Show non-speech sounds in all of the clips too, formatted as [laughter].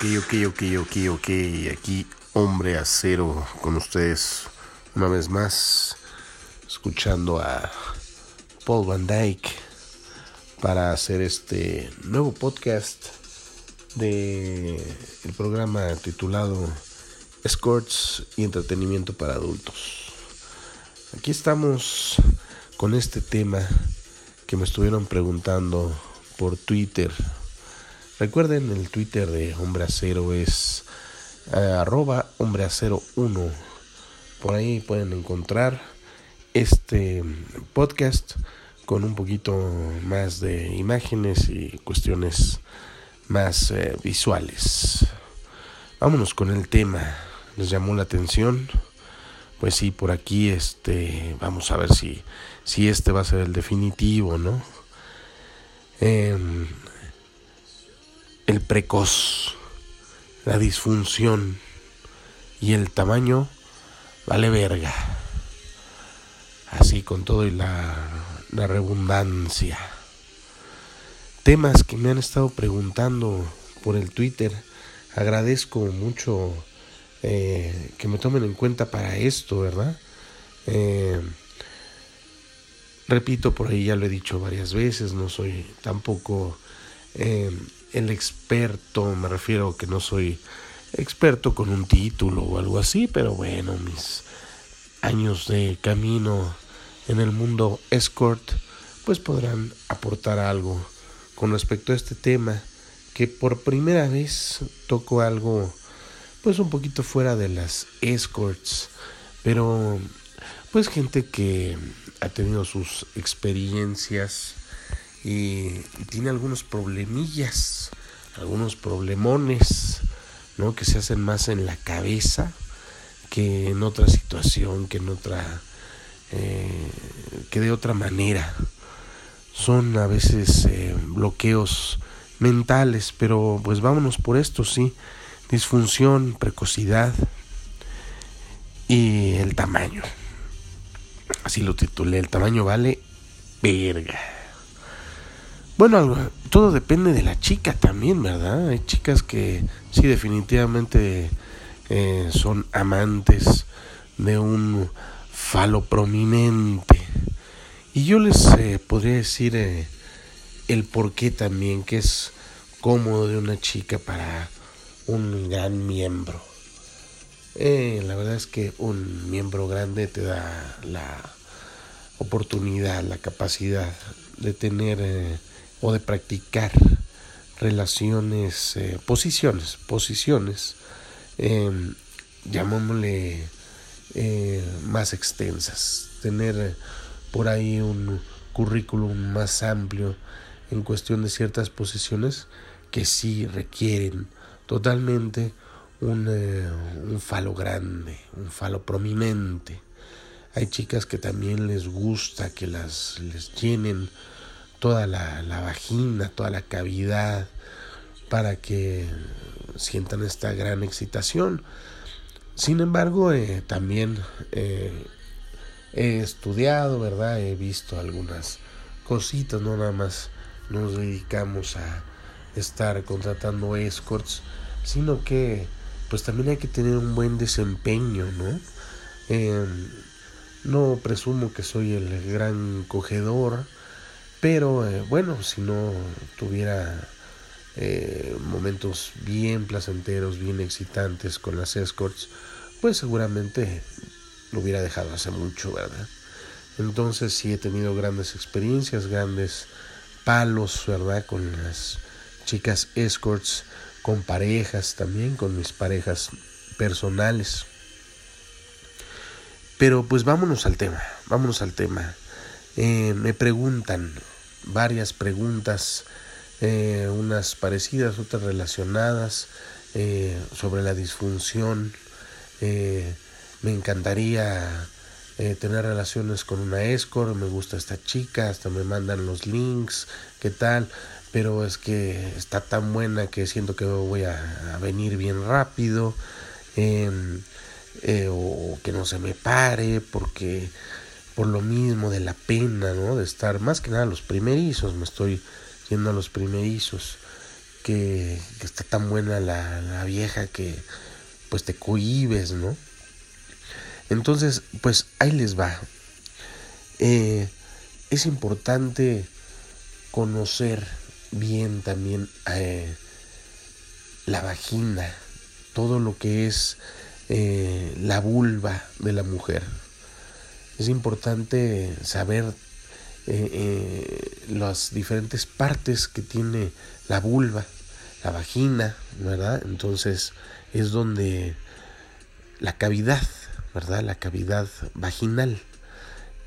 Ok, ok, ok, ok, ok. Aquí, hombre acero con ustedes una vez más, escuchando a Paul Van Dyke para hacer este nuevo podcast de programa titulado Escorts y entretenimiento para adultos. Aquí estamos con este tema que me estuvieron preguntando por Twitter Recuerden, el Twitter de Hombre Acero es eh, arroba Hombre Acero 1. Por ahí pueden encontrar este podcast con un poquito más de imágenes y cuestiones más eh, visuales. Vámonos con el tema. ¿Les llamó la atención? Pues sí, por aquí este vamos a ver si si este va a ser el definitivo, ¿no? Eh, el precoz, la disfunción y el tamaño vale verga. Así con todo y la, redundancia. Temas que me han estado preguntando por el Twitter. Agradezco mucho eh, que me tomen en cuenta para esto, ¿verdad? Eh, repito, por ahí ya lo he dicho varias veces, no soy tampoco eh, el experto, me refiero que no soy experto con un título o algo así, pero bueno, mis años de camino en el mundo escort, pues podrán aportar algo con respecto a este tema, que por primera vez toco algo, pues un poquito fuera de las escorts, pero pues gente que ha tenido sus experiencias y tiene algunos problemillas, algunos problemones, ¿no? Que se hacen más en la cabeza que en otra situación, que en otra, eh, que de otra manera. Son a veces eh, bloqueos mentales, pero pues vámonos por esto, sí. Disfunción, precocidad y el tamaño. Así lo titulé, el tamaño vale verga. Bueno, todo depende de la chica también, ¿verdad? Hay chicas que sí definitivamente eh, son amantes de un falo prominente. Y yo les eh, podría decir eh, el por qué también, que es cómodo de una chica para un gran miembro. la verdad es que un miembro grande te da la oportunidad, la capacidad de tener o de practicar relaciones, eh, posiciones, posiciones, em, llamémosle eh, más extensas, tener por ahí un currículum más amplio en cuestión de ciertas posiciones que sí requieren totalmente un, eh, un falo grande, un falo prominente. Hay chicas que también les gusta que las les llenen toda la, vagina, toda la cavidad, para que sientan esta gran excitación. Sin embargo, eh, también eh, he estudiado, ¿verdad? He visto algunas cositas, no nada más nos dedicamos a estar contratando escorts, sino que pues también hay que tener un buen desempeño, ¿no? Em, no presumo que soy el gran cogedor, pero eh, bueno, si no tuviera eh, momentos bien placenteros, bien excitantes con las escorts, pues seguramente lo hubiera dejado hace mucho, ¿verdad? Entonces sí he tenido grandes experiencias, grandes palos, ¿verdad? Con las chicas escorts, con parejas también, con mis parejas personales. Pero pues vámonos al tema, vámonos al tema. Eh, me preguntan, varias preguntas, eh, unas parecidas, otras relacionadas, eh, sobre la disfunción. Eh, me encantaría tener relaciones con una escort, me gusta esta chica, hasta me mandan los links, qué tal, pero es que está tan buena que siento que voy a, venir bien rápido. Em, o que no se me pare porque por lo mismo de la pena, ¿no? De estar más que nada los primerizos, me estoy yendo a los primerizos. que, está tan buena la, vieja que pues te cohibes, ¿no? Entonces, pues ahí les va. Eh, es importante conocer bien también eh, la vagina, todo lo que es eh, la vulva de la mujer. Es importante saber las diferentes partes que tiene la vulva, la vagina, ¿verdad? Entonces es donde la cavidad, ¿verdad? La cavidad vaginal,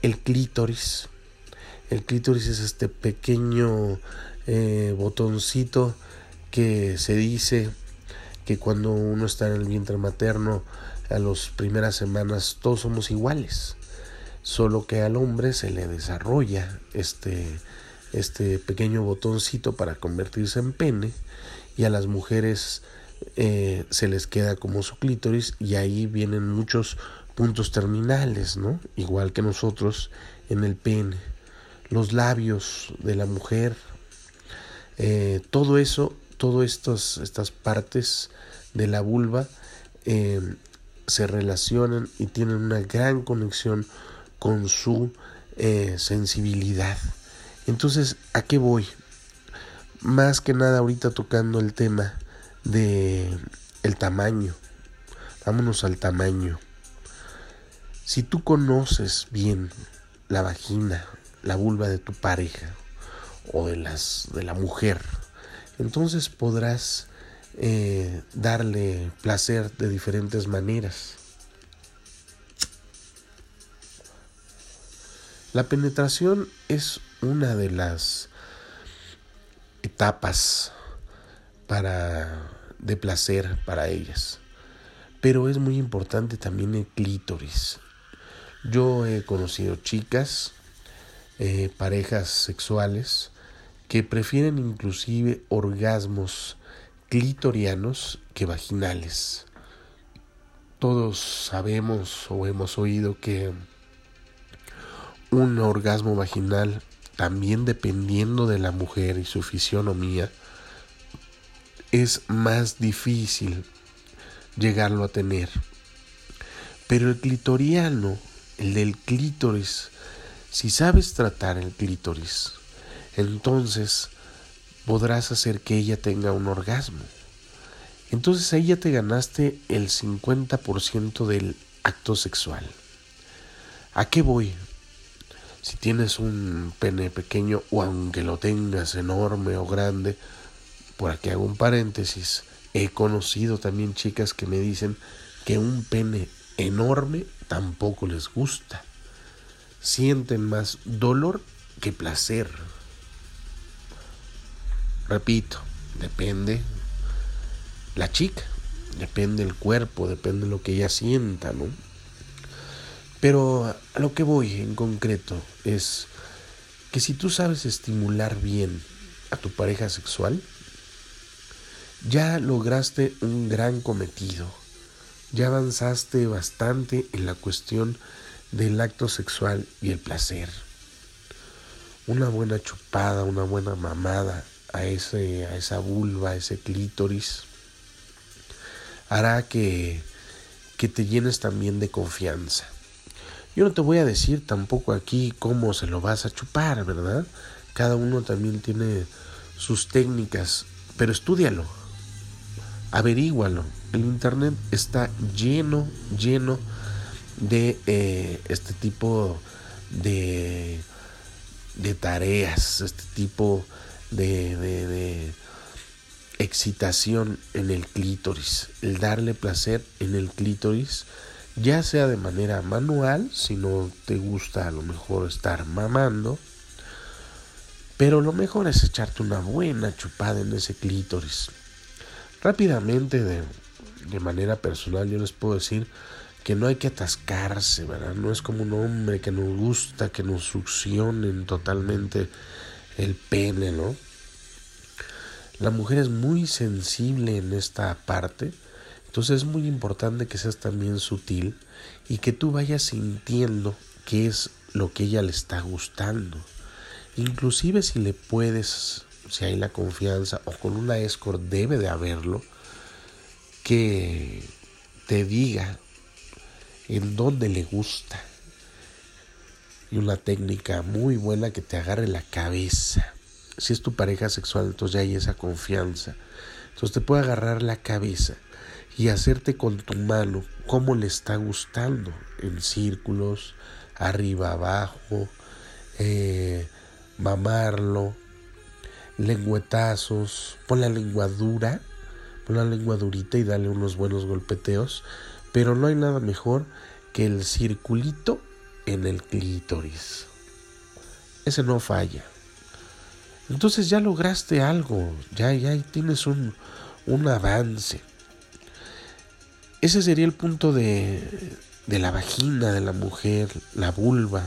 el clítoris. El clítoris es este pequeño eh, botoncito que se dice que cuando uno está en el vientre materno a las primeras semanas todos somos iguales solo que al hombre se le desarrolla este este pequeño botoncito para convertirse en pene y a las mujeres eh, se les queda como su clítoris y ahí vienen muchos puntos terminales, ¿no? Igual que nosotros en el pene, los labios de la mujer, eh, todo eso, todas estas partes de la vulva eh, se relacionan y tienen una gran conexión con su sensibilidad. Entonces, ¿a qué voy? Más que nada ahorita tocando el tema de el tamaño. Vámonos al tamaño. Si tú conoces bien la vagina, la vulva de tu pareja o de las de la mujer, entonces podrás eh, darle placer de diferentes maneras. La penetración es una de las etapas para de placer para ellas. Pero es muy importante también el clítoris. Yo he conocido chicas, eh, parejas sexuales, que prefieren inclusive orgasmos clitorianos que vaginales. Todos sabemos o hemos oído que un orgasmo vaginal también dependiendo de la mujer y su fisionomía, es más difícil llegarlo a tener. Pero el clitoriano, el del clítoris, si sabes tratar el clítoris, entonces podrás hacer que ella tenga un orgasmo. Entonces ahí ya te ganaste el 50% del acto sexual. ¿A qué voy? Si tienes un pene pequeño o aunque lo tengas enorme o grande, por aquí hago un paréntesis, he conocido también chicas que me dicen que un pene enorme tampoco les gusta. Sienten más dolor que placer. Repito, depende la chica, depende el cuerpo, depende lo que ella sienta, ¿no? Pero a lo que voy en concreto es que si tú sabes estimular bien a tu pareja sexual, ya lograste un gran cometido, ya avanzaste bastante en la cuestión del acto sexual y el placer. Una buena chupada, una buena mamada a, ese, a esa vulva, a ese clítoris, hará que, que te llenes también de confianza. Yo no te voy a decir tampoco aquí cómo se lo vas a chupar, ¿verdad? Cada uno también tiene sus técnicas, pero estudialo, averígualo. El internet está lleno, lleno de eh, este tipo de, de tareas, este tipo de, de, de excitación en el clítoris, el darle placer en el clítoris ya sea de manera manual, si no te gusta a lo mejor estar mamando, pero lo mejor es echarte una buena chupada en ese clítoris. Rápidamente, de, de manera personal, yo les puedo decir que no hay que atascarse, ¿verdad? No es como un hombre que nos gusta que nos succionen totalmente el pene, ¿no? La mujer es muy sensible en esta parte entonces es muy importante que seas también sutil y que tú vayas sintiendo qué es lo que ella le está gustando. Inclusive si le puedes si hay la confianza, o con una escort debe de haberlo, que te diga en dónde le gusta. Y una técnica muy buena que te agarre la cabeza. Si es tu pareja sexual, entonces ya hay esa confianza. Entonces te puede agarrar la cabeza y hacerte con tu mano cómo le está gustando en círculos, arriba, abajo, eh, mamarlo, lengüetazos, pon la lengua dura, pon la lengua durita y dale unos buenos golpeteos, pero no hay nada mejor que el circulito en el clítoris. Ese no falla. Entonces ya lograste algo, ya, ya tienes un, un avance. Ese sería el punto de, de la vagina de la mujer, la vulva.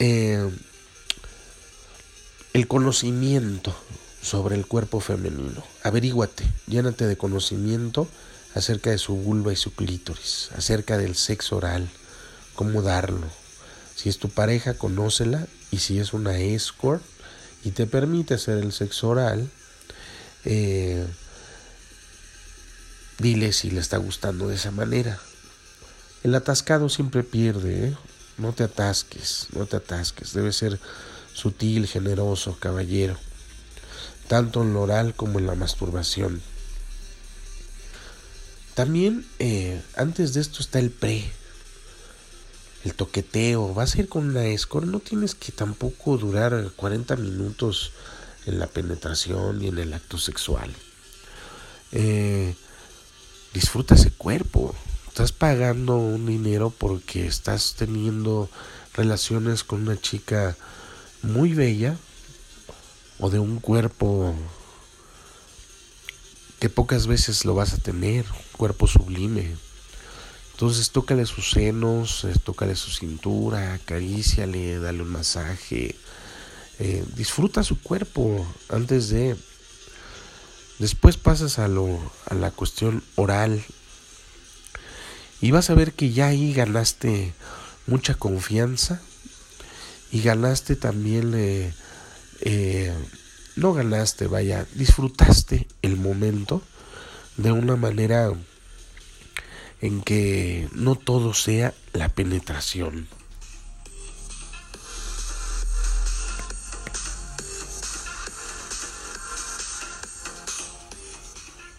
Eh, el conocimiento sobre el cuerpo femenino. Averíguate, llénate de conocimiento acerca de su vulva y su clítoris, acerca del sexo oral, cómo darlo. Si es tu pareja, conócela y si es una escort y te permite hacer el sexo oral, eh, Dile si le está gustando de esa manera. El atascado siempre pierde, ¿eh? No te atasques, no te atasques. Debe ser sutil, generoso, caballero. Tanto en lo oral como en la masturbación. También eh, antes de esto está el pre. El toqueteo. Vas a ir con una escort. No tienes que tampoco durar 40 minutos en la penetración y en el acto sexual. Eh, disfruta ese cuerpo. Estás pagando un dinero porque estás teniendo relaciones con una chica muy bella o de un cuerpo que pocas veces lo vas a tener, un cuerpo sublime. Entonces tócale sus senos, eh, tócale su cintura, acaríciale, dale un masaje, eh, disfruta su cuerpo antes de Después pasas a, lo, a la cuestión oral y vas a ver que ya ahí ganaste mucha confianza y ganaste también, eh, eh, no ganaste, vaya, disfrutaste el momento de una manera en que no todo sea la penetración.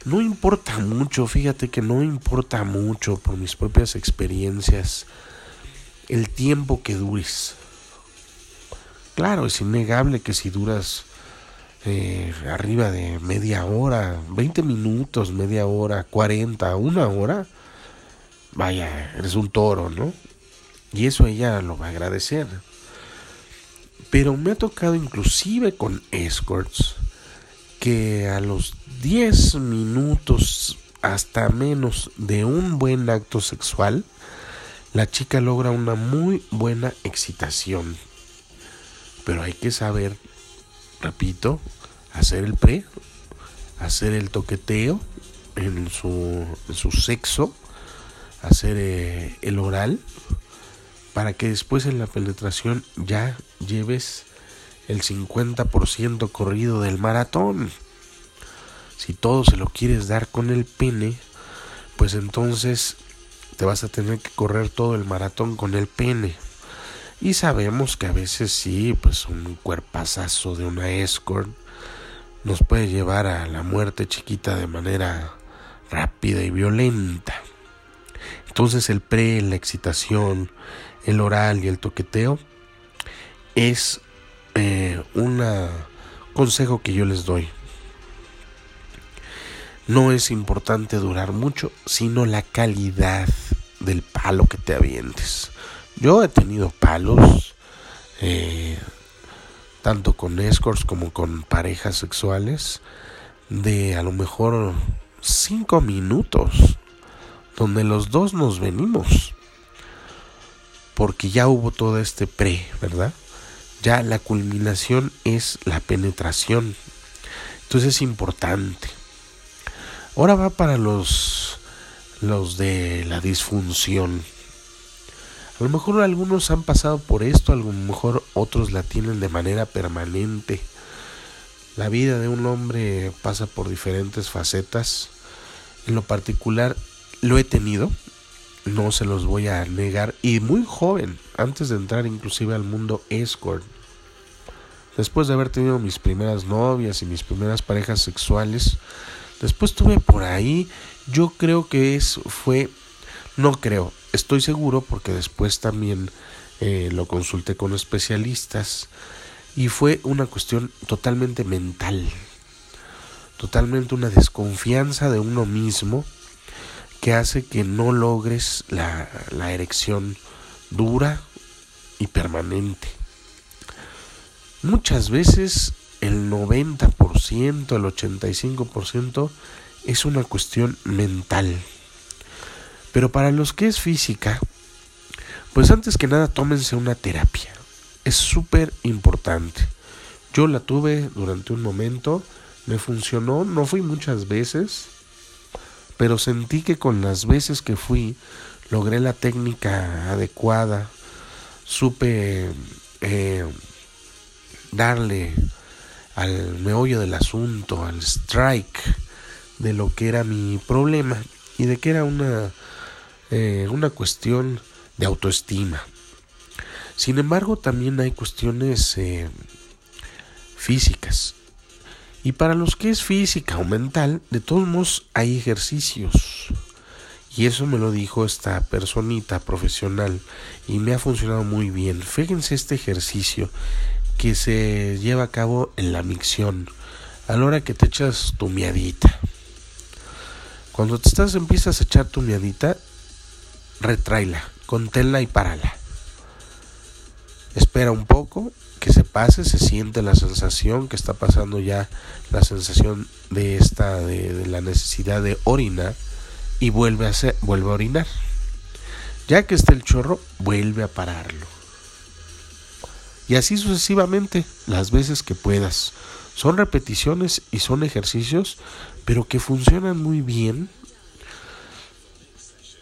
No importa mucho, fíjate que no importa mucho por mis propias experiencias el tiempo que dures. Claro, es innegable que si duras eh, arriba de media hora, 20 minutos, media hora, 40, una hora, vaya, eres un toro, ¿no? Y eso ella lo va a agradecer. Pero me ha tocado inclusive con escorts que a los 10 minutos hasta menos de un buen acto sexual, la chica logra una muy buena excitación. Pero hay que saber, repito, hacer el pre, hacer el toqueteo en su, su sexo, hacer eh, el oral, para que después en la penetración ya lleves el 50% corrido del maratón. Si todo se lo quieres dar con el pene, pues entonces te vas a tener que correr todo el maratón con el pene. Y sabemos que a veces sí, pues un cuerpazazo de una escort nos puede llevar a la muerte chiquita de manera rápida y violenta. Entonces el pre, la excitación, el oral y el toqueteo es eh, un consejo que yo les doy. No es importante durar mucho, sino la calidad del palo que te avientes. Yo he tenido palos, eh, tanto con escorts como con parejas sexuales, de a lo mejor cinco minutos, donde los dos nos venimos, porque ya hubo todo este pre, ¿verdad? Ya la culminación es la penetración. Entonces es importante. Ahora va para los los de la disfunción. A lo mejor algunos han pasado por esto, a lo mejor otros la tienen de manera permanente. La vida de un hombre pasa por diferentes facetas. En lo particular lo he tenido, no se los voy a negar, y muy joven, antes de entrar inclusive al mundo escort. Después de haber tenido mis primeras novias y mis primeras parejas sexuales, después tuve por ahí, yo creo que es, fue, no creo, estoy seguro porque después también eh, lo consulté con especialistas y fue una cuestión totalmente mental, totalmente una desconfianza de uno mismo que hace que no logres la, la erección dura y permanente. Muchas veces el 90%, el 85% es una cuestión mental. Pero para los que es física, pues antes que nada tómense una terapia. Es súper importante. Yo la tuve durante un momento, me funcionó, no fui muchas veces, pero sentí que con las veces que fui logré la técnica adecuada, supe eh, darle al meollo del asunto, al strike de lo que era mi problema y de que era una eh, una cuestión de autoestima. Sin embargo, también hay cuestiones eh, físicas. Y para los que es física o mental, de todos modos hay ejercicios. Y eso me lo dijo esta personita profesional y me ha funcionado muy bien. Fíjense este ejercicio que se lleva a cabo en la micción. A la hora que te echas tu miadita. Cuando te estás empiezas a echar tu miadita, retráela, conténla y párala. Espera un poco, que se pase, se siente la sensación que está pasando ya, la sensación de esta, de, la necesidad de orinar y vuelve a, hacer, vuelve a orinar. Ya que esté el chorro, vuelve a pararlo. Y así sucesivamente, las veces que puedas. Son repeticiones y son ejercicios, pero que funcionan muy bien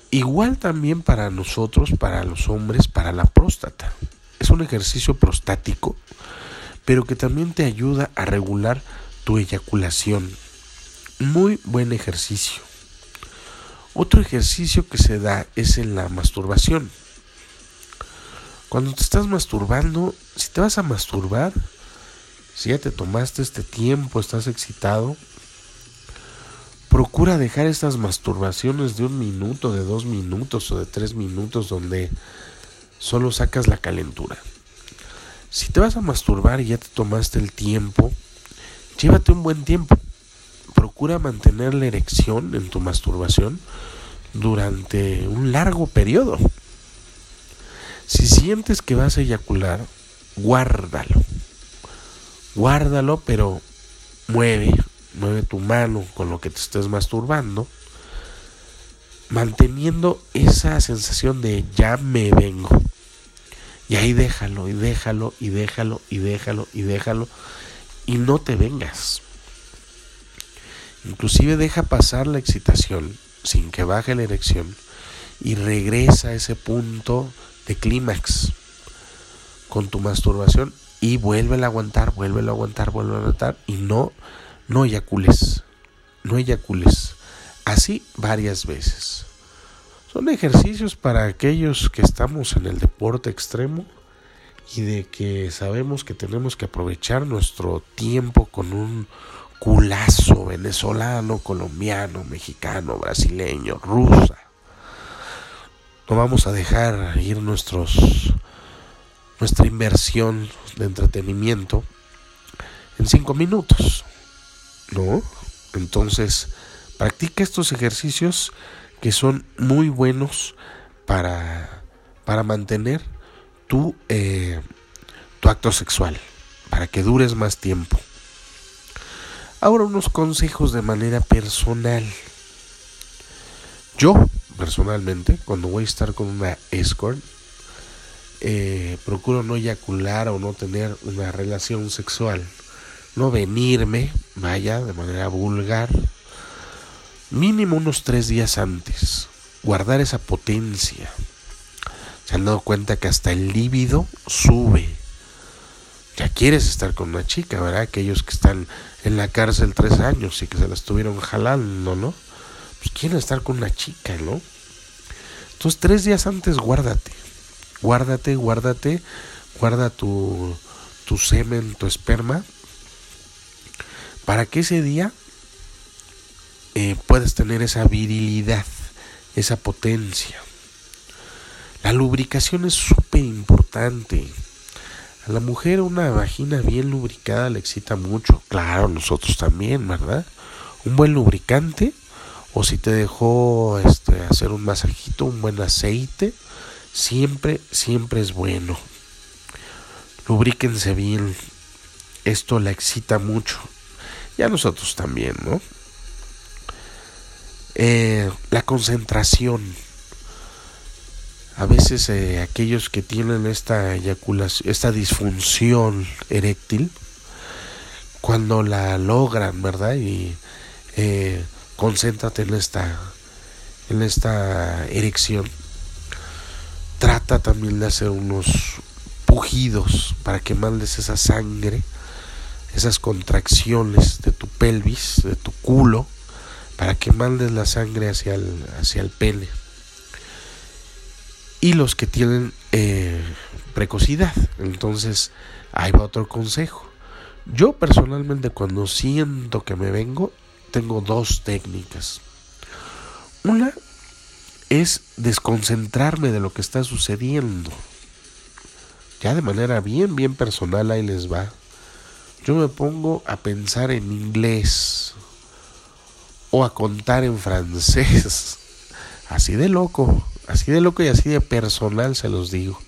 Igual también para nosotros, para los hombres, para la próstata. Es un ejercicio prostático, pero que también te ayuda a regular tu eyaculación. Muy buen ejercicio. Otro ejercicio que se da es en la masturbación. Cuando te estás masturbando, si te vas a masturbar, si ya te tomaste este tiempo, estás excitado, Procura dejar estas masturbaciones de un minuto, de dos minutos o de tres minutos donde solo sacas la calentura. Si te vas a masturbar y ya te tomaste el tiempo, llévate un buen tiempo. Procura mantener la erección en tu masturbación durante un largo periodo. Si sientes que vas a eyacular, guárdalo. Guárdalo, pero mueve, mueve tu mano con lo que te estés masturbando, manteniendo esa sensación de ya me vengo. Y ahí déjalo, y déjalo, y déjalo, y déjalo, y déjalo, y no te vengas. Inclusive deja pasar la excitación sin que baje la erección y regresa a ese punto de clímax con tu masturbación y vuelve a aguantar, vuelve a aguantar, vuelve a aguantar y no no eyacules, no eyacules. Así varias veces. Son ejercicios para aquellos que estamos en el deporte extremo y de que sabemos que tenemos que aprovechar nuestro tiempo con un culazo venezolano, colombiano, mexicano, brasileño, rusa. No vamos a dejar ir nuestros nuestra inversión de entretenimiento en cinco minutos. ¿no? Entonces, practica estos ejercicios que son muy buenos para, para mantener tu, eh, tu acto sexual, para que dures más tiempo. Ahora unos consejos de manera personal. Yo, personalmente, cuando voy a estar con una escort, eh, procuro no eyacular o no tener una relación sexual no venirme, vaya, de manera vulgar, mínimo unos tres días antes, guardar esa potencia, se han dado cuenta que hasta el líbido sube. Ya quieres estar con una chica, ¿verdad? Aquellos que están en la cárcel tres años y que se la estuvieron jalando, ¿no? Pues quieren estar con una chica, ¿no? Entonces tres días antes guárdate, guárdate, guárdate, guarda tu, tu semen, tu esperma, para que ese día eh, puedas tener esa virilidad, esa potencia. La lubricación es súper importante. A la mujer una vagina bien lubricada le excita mucho. Claro, nosotros también, ¿verdad? Un buen lubricante o si te dejó este, hacer un masajito, un buen aceite, siempre, siempre es bueno. Lubríquense bien. Esto la excita mucho. Y a nosotros también, ¿no? Eh, la concentración a veces eh, aquellos que tienen esta eyaculación, esta disfunción eréctil, cuando la logran, ¿verdad? Y eh, concéntrate en esta, en esta erección. Trata también de hacer unos pujidos para que mandes esa sangre, esas contracciones de tu pelvis, de tu culo, para que mandes la sangre hacia el, hacia el pene y los que tienen eh, precocidad. Entonces, ahí va otro consejo. Yo personalmente cuando siento que me vengo, tengo dos técnicas. Una es desconcentrarme de lo que está sucediendo. Ya de manera bien, bien personal, ahí les va. Yo me pongo a pensar en inglés o a contar en francés. Así de loco. Así de loco y así de personal se los digo.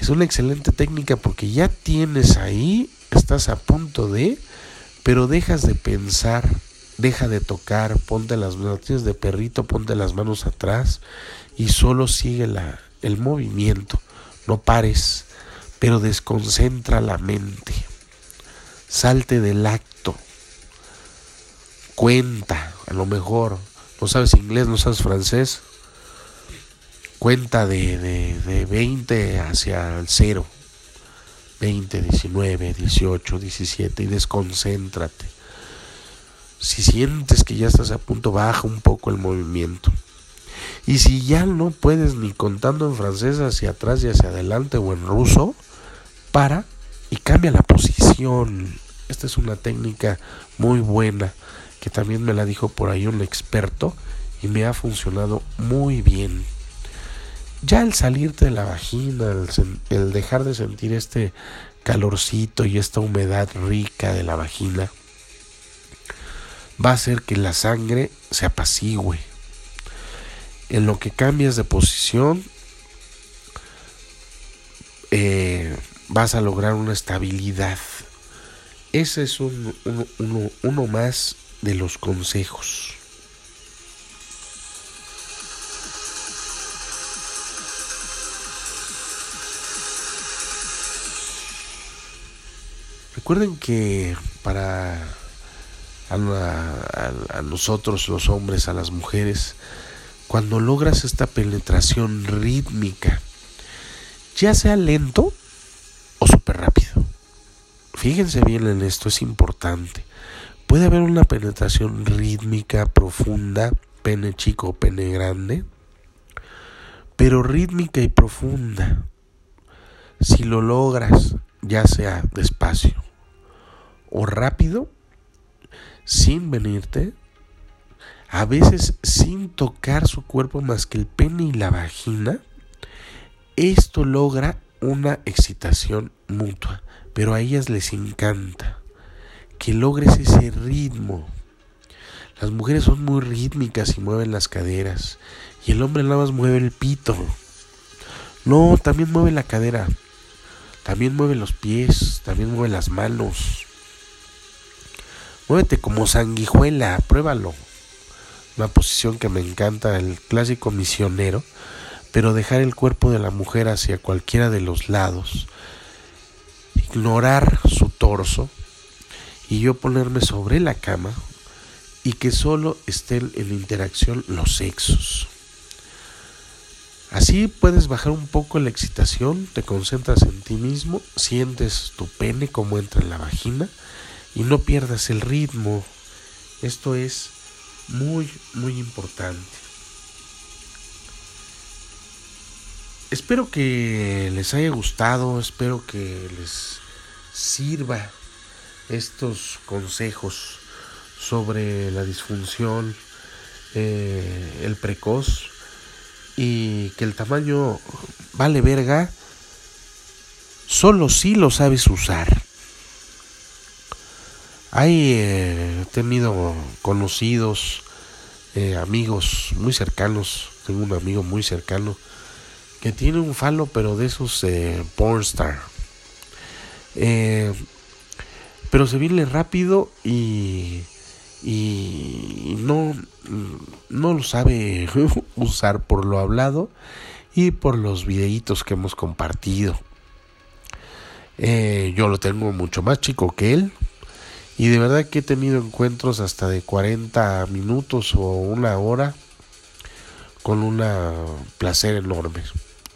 Es una excelente técnica porque ya tienes ahí, estás a punto de, pero dejas de pensar, deja de tocar, ponte las manos, de perrito, ponte las manos atrás y solo sigue la, el movimiento. No pares, pero desconcentra la mente. Salte del acto. Cuenta, a lo mejor. No sabes inglés, no sabes francés cuenta de, de, 20 hacia el cero. 20, 19, 18, 17 y desconcéntrate. Si sientes que ya estás a punto, baja un poco el movimiento. Y si ya no puedes ni contando en francés hacia atrás y hacia adelante o en ruso, para y cambia la posición. Esta es una técnica muy buena que también me la dijo por ahí un experto y me ha funcionado muy bien ya el salirte de la vagina, el, dejar de sentir este calorcito y esta humedad rica de la vagina, va a hacer que la sangre se apacigüe. En lo que cambias de posición, eh, vas a lograr una estabilidad. Ese es uno más de los consejos. Recuerden que para a, nosotros los hombres, a las mujeres, cuando logras esta penetración rítmica, ya sea lento o súper rápido. Fíjense bien en esto, es importante. Puede haber una penetración rítmica profunda, pene chico pene grande, pero rítmica y profunda. Si lo logras, ya sea despacio o rápido, sin venirte, a veces sin tocar su cuerpo más que el pene y la vagina, esto logra una excitación mutua, pero a ellas les encanta que logres ese ritmo. Las mujeres son muy rítmicas y mueven las caderas, y el hombre nada más mueve el pito. No, también mueve la cadera, también mueve los pies, también mueve las manos. Muévete como sanguijuela, pruébalo. Una posición que me encanta, el clásico misionero, pero dejar el cuerpo de la mujer hacia cualquiera de los lados, ignorar su torso y yo ponerme sobre la cama y que solo estén en interacción los sexos. Así puedes bajar un poco la excitación, te concentras en ti mismo, sientes tu pene como entra en la vagina y no pierdas el ritmo. Esto es muy, muy importante. Espero que les haya gustado, espero que les sirva estos consejos sobre la disfunción, eh, el precoz y que el tamaño vale verga solo si lo sabes usar. Hay eh, tenido conocidos, eh, amigos muy cercanos, tengo un amigo muy cercano que tiene un falo pero de esos pornstar. Eh, pero se viene rápido y y no, no lo sabe [laughs] usar por lo hablado y por los videitos que hemos compartido. Eh, yo lo tengo mucho más chico que él y de verdad que he tenido encuentros hasta de 40 minutos o una hora con un placer enorme.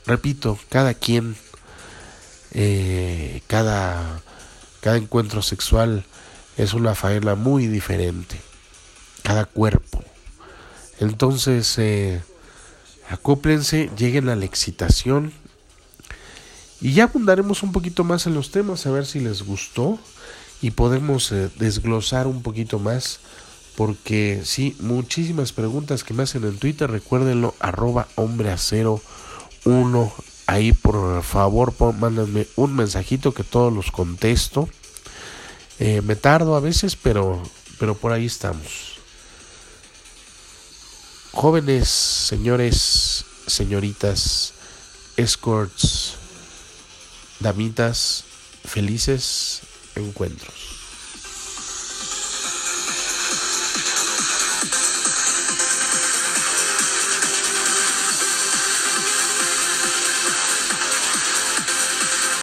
Repito, cada quien, eh, cada, cada encuentro sexual es una faena muy diferente, cada cuerpo. Entonces, eh, acóplense, lleguen a la excitación y ya abundaremos un poquito más en los temas, a ver si les gustó y podemos eh, desglosar un poquito más. Porque sí, muchísimas preguntas que me hacen en Twitter, recuérdenlo, arroba hombre acero 1. Ahí por favor, mándenme un mensajito que todos los contesto. Eh, me tardo a veces, pero, pero por ahí estamos. Jóvenes, señores, señoritas, escorts, damitas, felices encuentros.